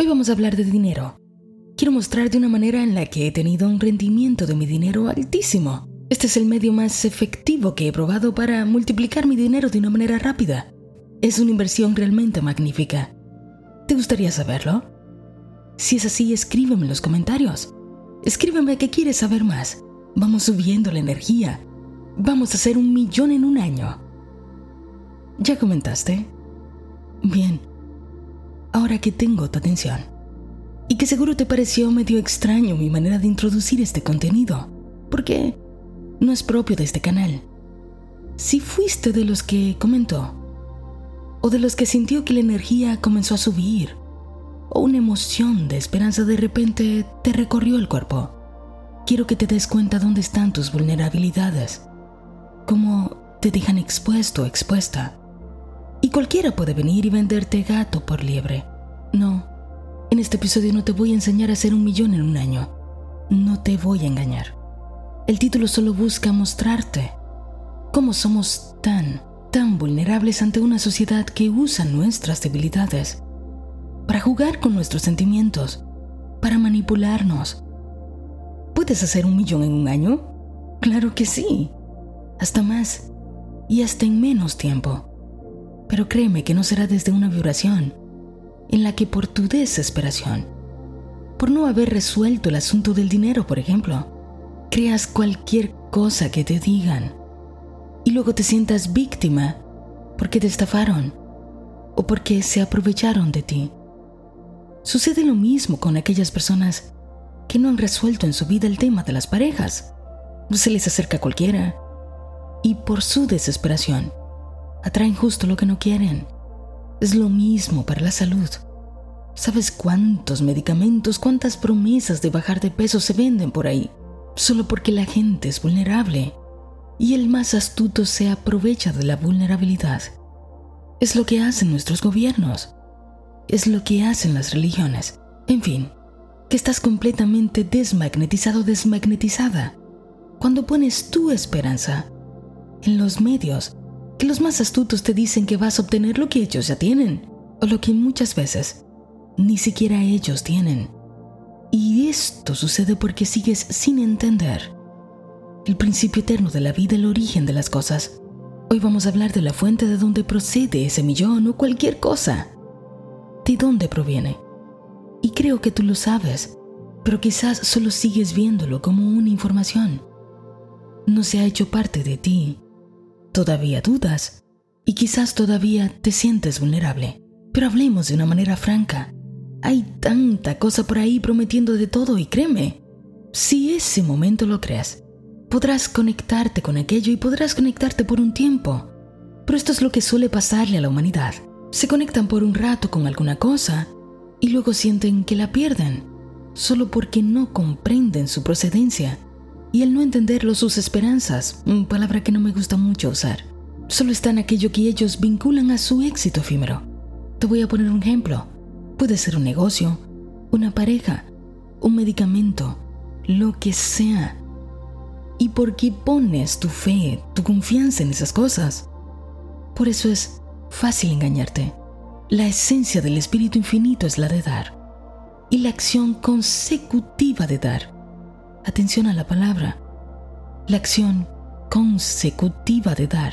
Hoy vamos a hablar de dinero. Quiero mostrar de una manera en la que he tenido un rendimiento de mi dinero altísimo. Este es el medio más efectivo que he probado para multiplicar mi dinero de una manera rápida. Es una inversión realmente magnífica. ¿Te gustaría saberlo? Si es así, escríbeme en los comentarios. Escríbeme que quieres saber más. Vamos subiendo la energía. Vamos a hacer un millón en un año. ¿Ya comentaste? Bien. Ahora que tengo tu atención. Y que seguro te pareció medio extraño mi manera de introducir este contenido. Porque no es propio de este canal. Si fuiste de los que comentó, o de los que sintió que la energía comenzó a subir, o una emoción de esperanza de repente te recorrió el cuerpo, quiero que te des cuenta dónde están tus vulnerabilidades, cómo te dejan expuesto o expuesta. Y cualquiera puede venir y venderte gato por liebre. No, en este episodio no te voy a enseñar a hacer un millón en un año. No te voy a engañar. El título solo busca mostrarte cómo somos tan, tan vulnerables ante una sociedad que usa nuestras debilidades para jugar con nuestros sentimientos, para manipularnos. ¿Puedes hacer un millón en un año? Claro que sí, hasta más y hasta en menos tiempo. Pero créeme que no será desde una vibración en la que por tu desesperación, por no haber resuelto el asunto del dinero, por ejemplo, creas cualquier cosa que te digan y luego te sientas víctima porque te estafaron o porque se aprovecharon de ti. Sucede lo mismo con aquellas personas que no han resuelto en su vida el tema de las parejas. Se les acerca cualquiera y por su desesperación atraen justo lo que no quieren. Es lo mismo para la salud. ¿Sabes cuántos medicamentos, cuántas promesas de bajar de peso se venden por ahí? Solo porque la gente es vulnerable y el más astuto se aprovecha de la vulnerabilidad. Es lo que hacen nuestros gobiernos. Es lo que hacen las religiones. En fin, que estás completamente desmagnetizado, desmagnetizada. Cuando pones tu esperanza en los medios que los más astutos te dicen que vas a obtener lo que ellos ya tienen, o lo que muchas veces ni siquiera ellos tienen. Y esto sucede porque sigues sin entender el principio eterno de la vida, el origen de las cosas. Hoy vamos a hablar de la fuente de donde procede ese millón o cualquier cosa. ¿De dónde proviene? Y creo que tú lo sabes, pero quizás solo sigues viéndolo como una información. No se ha hecho parte de ti Todavía dudas y quizás todavía te sientes vulnerable. Pero hablemos de una manera franca. Hay tanta cosa por ahí prometiendo de todo y créeme, si ese momento lo creas, podrás conectarte con aquello y podrás conectarte por un tiempo. Pero esto es lo que suele pasarle a la humanidad. Se conectan por un rato con alguna cosa y luego sienten que la pierden, solo porque no comprenden su procedencia y el no entenderlo sus esperanzas, palabra que no me gusta mucho usar, solo está en aquello que ellos vinculan a su éxito efímero. Te voy a poner un ejemplo. Puede ser un negocio, una pareja, un medicamento, lo que sea. ¿Y por qué pones tu fe, tu confianza en esas cosas? Por eso es fácil engañarte. La esencia del Espíritu Infinito es la de dar y la acción consecutiva de dar Atención a la palabra. La acción consecutiva de dar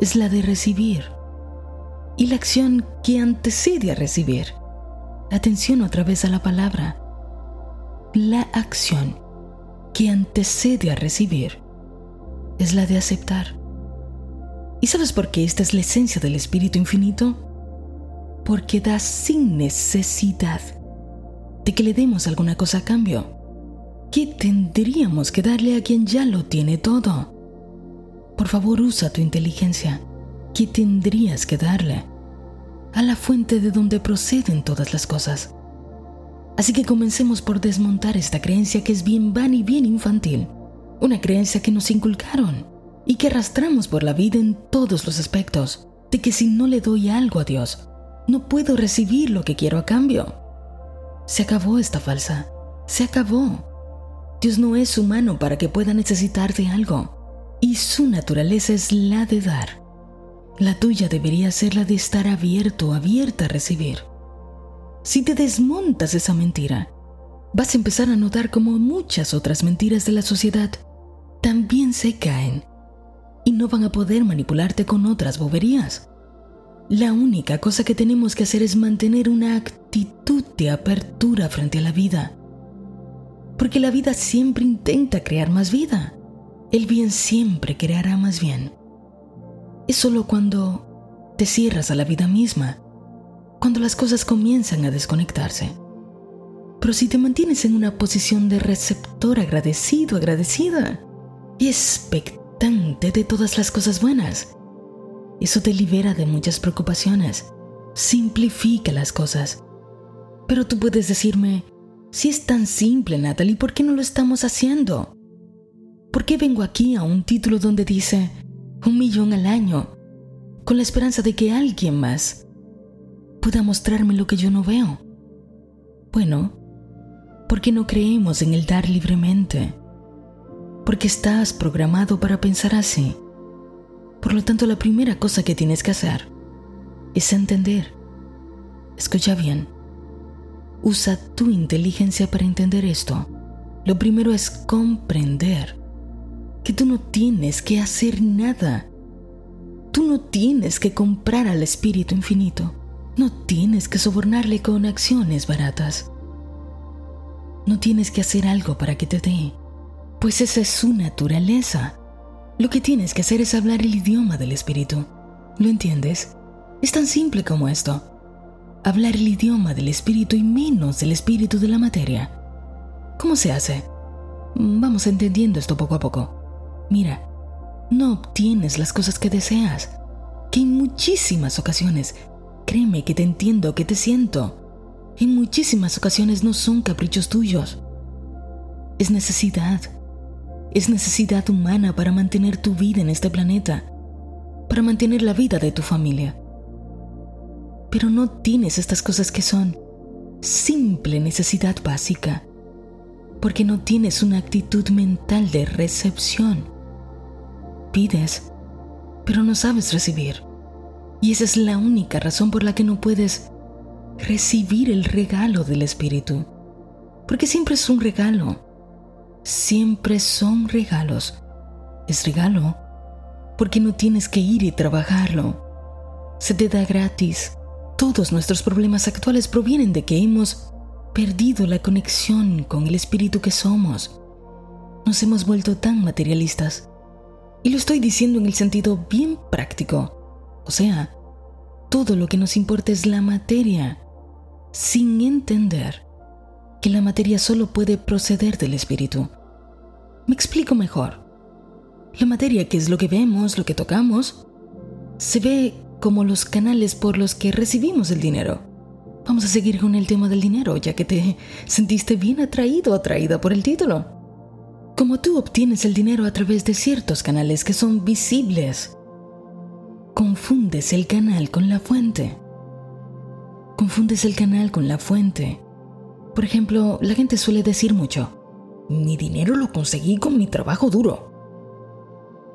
es la de recibir. Y la acción que antecede a recibir. Atención otra vez a la palabra. La acción que antecede a recibir es la de aceptar. ¿Y sabes por qué esta es la esencia del Espíritu Infinito? Porque da sin necesidad de que le demos alguna cosa a cambio. ¿Qué tendríamos que darle a quien ya lo tiene todo? Por favor, usa tu inteligencia. ¿Qué tendrías que darle? A la fuente de donde proceden todas las cosas. Así que comencemos por desmontar esta creencia que es bien vana y bien infantil. Una creencia que nos inculcaron y que arrastramos por la vida en todos los aspectos. De que si no le doy algo a Dios, no puedo recibir lo que quiero a cambio. Se acabó esta falsa. Se acabó. Dios no es humano para que pueda necesitar de algo, y su naturaleza es la de dar. La tuya debería ser la de estar abierto, abierta a recibir. si te desmontas esa mentira, vas a empezar a notar como muchas otras mentiras de la sociedad también se caen y no van a poder manipularte con otras boberías. La única cosa que tenemos que hacer es mantener una actitud de apertura frente a la vida. Porque la vida siempre intenta crear más vida. El bien siempre creará más bien. Es solo cuando te cierras a la vida misma, cuando las cosas comienzan a desconectarse. Pero si te mantienes en una posición de receptor agradecido, agradecida, y expectante de todas las cosas buenas, eso te libera de muchas preocupaciones. Simplifica las cosas. Pero tú puedes decirme, si es tan simple, Natalie, ¿por qué no lo estamos haciendo? ¿Por qué vengo aquí a un título donde dice un millón al año, con la esperanza de que alguien más pueda mostrarme lo que yo no veo? Bueno, porque no creemos en el dar libremente, porque estás programado para pensar así. Por lo tanto, la primera cosa que tienes que hacer es entender. Escucha bien. Usa tu inteligencia para entender esto. Lo primero es comprender que tú no tienes que hacer nada. Tú no tienes que comprar al espíritu infinito. No tienes que sobornarle con acciones baratas. No tienes que hacer algo para que te dé, pues esa es su naturaleza. Lo que tienes que hacer es hablar el idioma del espíritu. ¿Lo entiendes? Es tan simple como esto. Hablar el idioma del espíritu y menos del espíritu de la materia. ¿Cómo se hace? Vamos entendiendo esto poco a poco. Mira, no obtienes las cosas que deseas, que en muchísimas ocasiones, créeme que te entiendo, que te siento, en muchísimas ocasiones no son caprichos tuyos. Es necesidad es necesidad humana para mantener tu vida en este planeta, para mantener la vida de tu familia. Pero no tienes estas cosas que son simple necesidad básica, porque no tienes una actitud mental de recepción. Pides, pero no sabes recibir. Y esa es la única razón por la que no puedes recibir el regalo del Espíritu, porque siempre es un regalo siempre son regalos. Es regalo porque no tienes que ir y trabajarlo. Se te da gratis. Todos nuestros problemas actuales provienen de que hemos perdido la conexión con el espíritu que somos. Nos hemos vuelto tan materialistas. Y lo estoy diciendo en el sentido bien práctico. O sea, todo lo que nos importa es la materia, sin entender que la materia solo puede proceder del espíritu. Me explico mejor. La materia, que es lo que vemos, lo que tocamos, se ve como los canales por los que recibimos el dinero. Vamos a seguir con el tema del dinero, ya que te sentiste bien atraído o atraída por el título. Como tú obtienes el dinero a través de ciertos canales que son visibles, confundes el canal con la fuente. Confundes el canal con la fuente. Por ejemplo, la gente suele decir mucho, mi dinero lo conseguí con mi trabajo duro.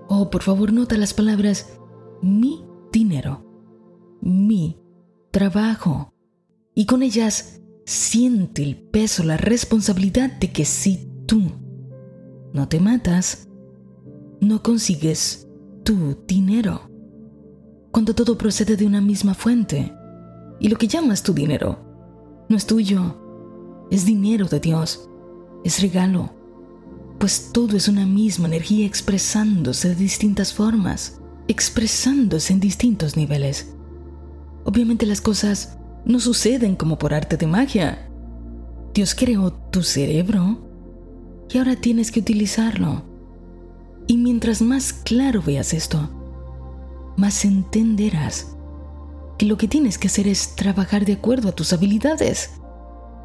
Oh, por favor, nota las palabras mi dinero, mi trabajo. Y con ellas siente el peso, la responsabilidad de que si tú no te matas, no consigues tu dinero. Cuando todo procede de una misma fuente y lo que llamas tu dinero no es tuyo, es dinero de Dios es regalo, pues todo es una misma energía expresándose de distintas formas, expresándose en distintos niveles. Obviamente las cosas no suceden como por arte de magia. Dios creó tu cerebro y ahora tienes que utilizarlo. Y mientras más claro veas esto, más entenderás que lo que tienes que hacer es trabajar de acuerdo a tus habilidades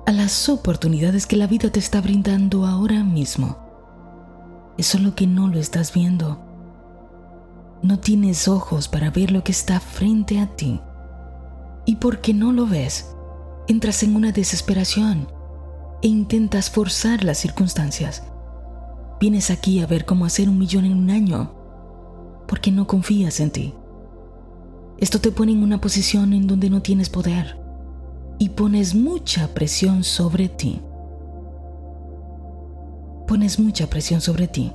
a las oportunidades que la vida te está brindando ahora mismo. Es solo que no lo estás viendo. No tienes ojos para ver lo que está frente a ti. Y porque no lo ves, entras en una desesperación e intentas forzar las circunstancias. Vienes aquí a ver cómo hacer un millón en un año porque no confías en ti. Esto te pone en una posición en donde no tienes poder y pones mucha presión sobre ti. Pones mucha presión sobre ti.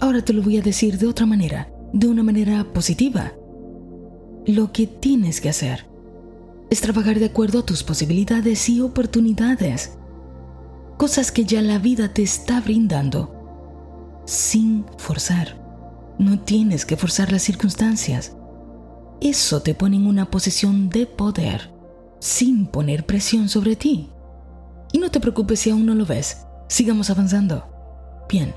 Ahora te lo voy a decir de otra manera, de una manera positiva. Lo que tienes que hacer es trabajar de acuerdo a tus posibilidades y oportunidades. Cosas que ya la vida te está brindando. Sin forzar. No tienes que forzar las circunstancias. Eso te pone en una posición de poder, sin poner presión sobre ti. Y no te preocupes si aún no lo ves. Sigamos avanzando. Bien.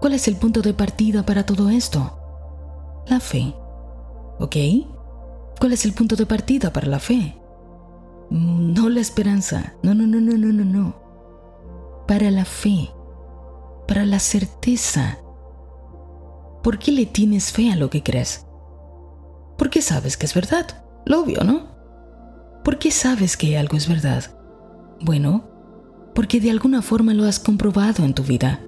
¿Cuál es el punto de partida para todo esto? La fe. ¿Ok? ¿Cuál es el punto de partida para la fe? No la esperanza. No, no, no, no, no, no, no. Para la fe. Para la certeza. ¿Por qué le tienes fe a lo que crees? Porque sabes que es verdad. Lo obvio, ¿no? ¿Por qué sabes que algo es verdad? Bueno, porque de alguna forma lo has comprobado en tu vida.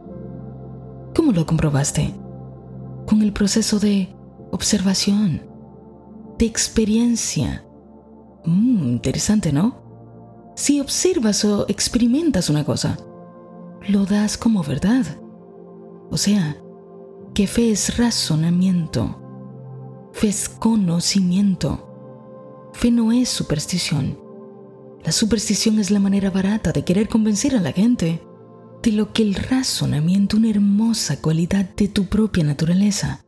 ¿Cómo lo comprobaste? Con el proceso de observación de experiencia. Mm, interesante, ¿no? Si observas o experimentas una cosa, lo das como verdad. O sea, que fe es razonamiento, fe es conocimiento, fe no es superstición. La superstición es la manera barata de querer convencer a la gente de lo que el razonamiento, una hermosa cualidad de tu propia naturaleza,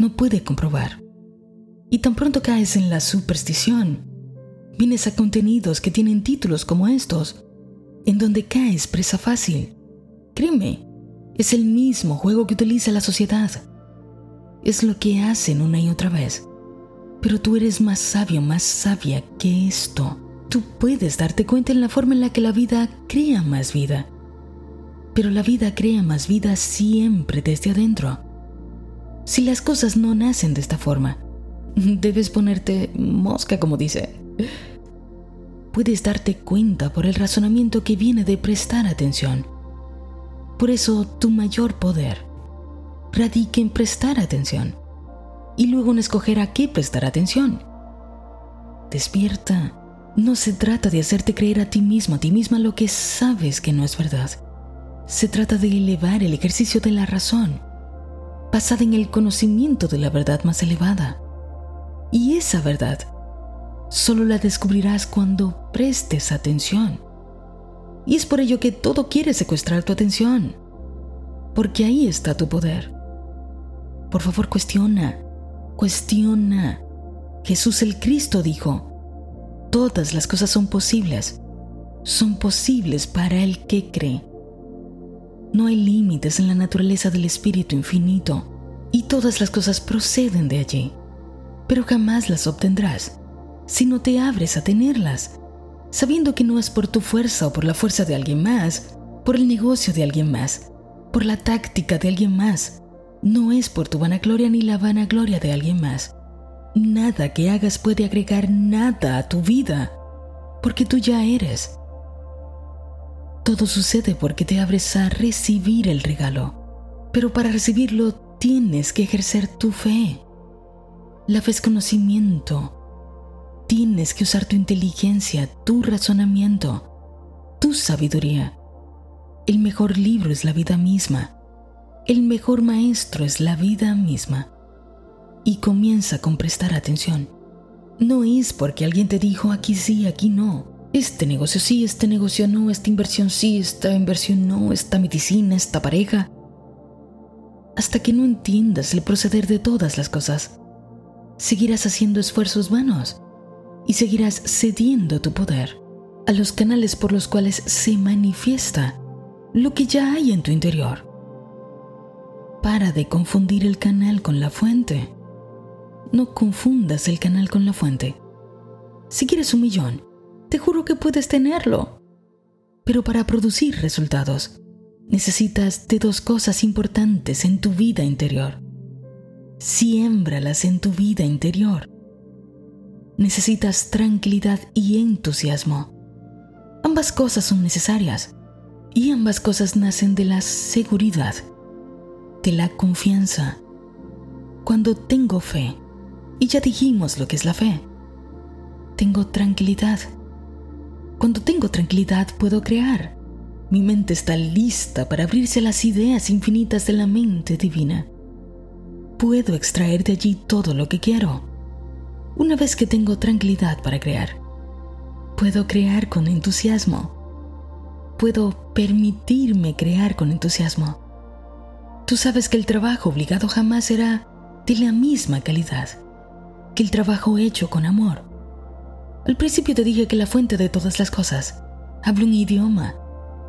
no puede comprobar. Y tan pronto caes en la superstición, vienes a contenidos que tienen títulos como estos, en donde caes presa fácil. Créeme, es el mismo juego que utiliza la sociedad. Es lo que hacen una y otra vez. Pero tú eres más sabio, más sabia que esto. Tú puedes darte cuenta en la forma en la que la vida crea más vida. Pero la vida crea más vida siempre desde adentro. Si las cosas no nacen de esta forma, Debes ponerte mosca, como dice. Puedes darte cuenta por el razonamiento que viene de prestar atención. Por eso tu mayor poder radica en prestar atención y luego en escoger a qué prestar atención. Despierta. No se trata de hacerte creer a ti mismo, a ti misma lo que sabes que no es verdad. Se trata de elevar el ejercicio de la razón, basada en el conocimiento de la verdad más elevada. Y esa verdad solo la descubrirás cuando prestes atención. Y es por ello que todo quiere secuestrar tu atención, porque ahí está tu poder. Por favor, cuestiona, cuestiona. Jesús el Cristo dijo, todas las cosas son posibles, son posibles para el que cree. No hay límites en la naturaleza del Espíritu infinito y todas las cosas proceden de allí pero jamás las obtendrás si no te abres a tenerlas, sabiendo que no es por tu fuerza o por la fuerza de alguien más, por el negocio de alguien más, por la táctica de alguien más, no es por tu vanagloria ni la vanagloria de alguien más. Nada que hagas puede agregar nada a tu vida, porque tú ya eres. Todo sucede porque te abres a recibir el regalo, pero para recibirlo tienes que ejercer tu fe. La fe es conocimiento. Tienes que usar tu inteligencia, tu razonamiento, tu sabiduría. El mejor libro es la vida misma. El mejor maestro es la vida misma. Y comienza con prestar atención. No es porque alguien te dijo aquí sí, aquí no. Este negocio sí, este negocio no, esta inversión sí, esta inversión no, esta medicina, esta pareja. Hasta que no entiendas el proceder de todas las cosas seguirás haciendo esfuerzos vanos y seguirás cediendo tu poder a los canales por los cuales se manifiesta lo que ya hay en tu interior. Para de confundir el canal con la fuente. No confundas el canal con la fuente. Si quieres un millón, te juro que puedes tenerlo. Pero para producir resultados, necesitas de dos cosas importantes en tu vida interior siémbralas en tu vida interior. Necesitas tranquilidad y entusiasmo. Ambas cosas son necesarias y ambas cosas nacen de la seguridad, de la confianza. Cuando tengo fe, y ya dijimos lo que es la fe, tengo tranquilidad, Cuando tengo tranquilidad puedo crear. Mi mente está lista para abrirse a las ideas infinitas de la mente divina. Puedo extraer de allí todo lo que quiero. Una vez que tengo tranquilidad para crear, puedo crear con entusiasmo. Puedo permitirme crear con entusiasmo. Tú sabes que el trabajo obligado jamás será de la misma calidad que el trabajo hecho con amor. Al principio te dije que la fuente de todas las cosas habla un idioma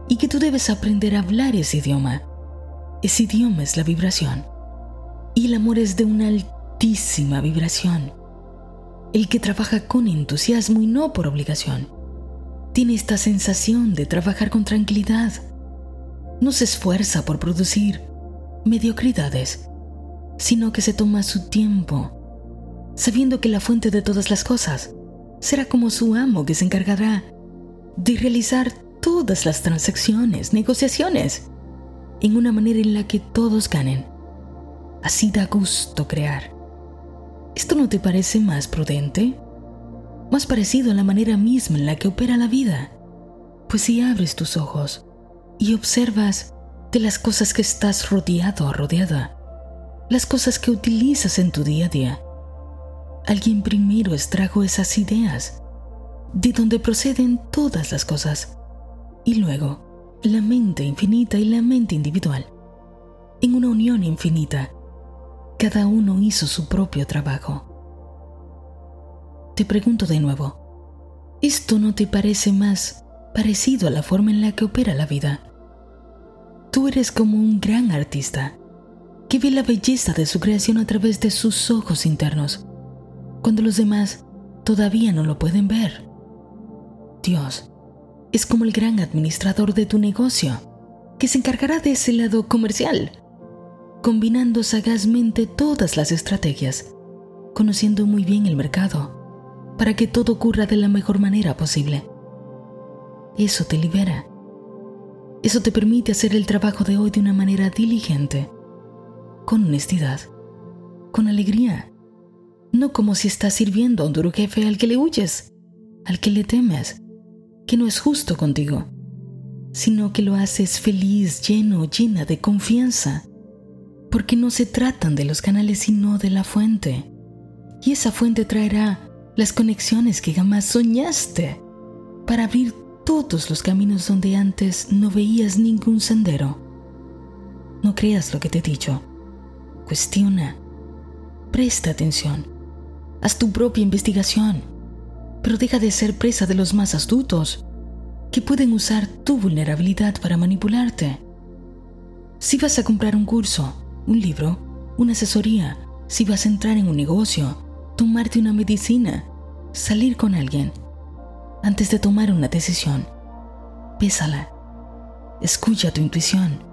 y que tú debes aprender a hablar ese idioma. Ese idioma es la vibración. Y el amor es de una altísima vibración. El que trabaja con entusiasmo y no por obligación. Tiene esta sensación de trabajar con tranquilidad. No se esfuerza por producir mediocridades, sino que se toma su tiempo, sabiendo que la fuente de todas las cosas será como su amo que se encargará de realizar todas las transacciones, negociaciones, en una manera en la que todos ganen. Así da gusto crear. ¿Esto no te parece más prudente? Más parecido a la manera misma en la que opera la vida. Pues si abres tus ojos y observas de las cosas que estás rodeado o rodeada, las cosas que utilizas en tu día a día, alguien primero extrajo esas ideas, de donde proceden todas las cosas y luego la mente infinita y la mente individual. En una unión infinita, cada uno hizo su propio trabajo. Te pregunto de nuevo, ¿esto no te parece más parecido a la forma en la que opera la vida? Tú eres como un gran artista que ve la belleza de su creación a través de sus ojos internos, cuando los demás todavía no lo pueden ver. Dios es como el gran administrador de tu negocio, que se encargará de ese lado comercial, combinando sagazmente todas las estrategias, conociendo muy bien el mercado, para que todo ocurra de la mejor manera posible. Eso te libera. Eso te permite hacer el trabajo de hoy de una manera diligente, con honestidad, con alegría, no como si estás sirviendo a un duro jefe al que le huyes, al que le temes, que no es justo contigo, sino que lo haces feliz, lleno, llena de confianza, porque no se tratan de los canales sino de la fuente. Y esa fuente traerá las conexiones que jamás soñaste para abrir todos los caminos donde antes no veías ningún sendero. No creas lo que te he dicho. Cuestiona. Presta atención. Haz tu propia investigación pero deja de ser presa de los más astutos, que pueden usar tu vulnerabilidad para manipularte. Si vas a comprar un curso, un libro, una asesoría, si vas a entrar en un negocio, tomarte una medicina, salir con alguien, antes de tomar una decisión, pésala. Escucha tu intuición.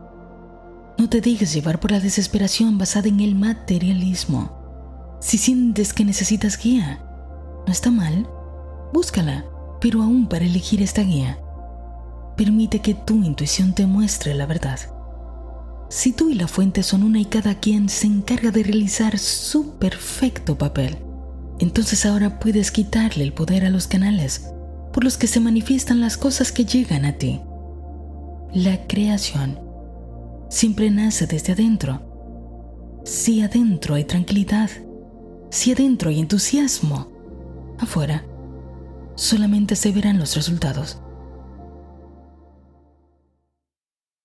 No te dejes llevar por la desesperación basada en el materialismo. Si sientes que necesitas guía, no está mal Búscala, pero aún para elegir esta guía, permite que tu intuición te muestre la verdad. Si tú y la fuente son una y cada quien se encarga de realizar su perfecto papel, entonces ahora puedes quitarle el poder a los canales por los que se manifiestan las cosas que llegan a ti. La creación siempre nace desde adentro. Si adentro hay tranquilidad, si adentro hay entusiasmo, afuera solamente se verán los resultados.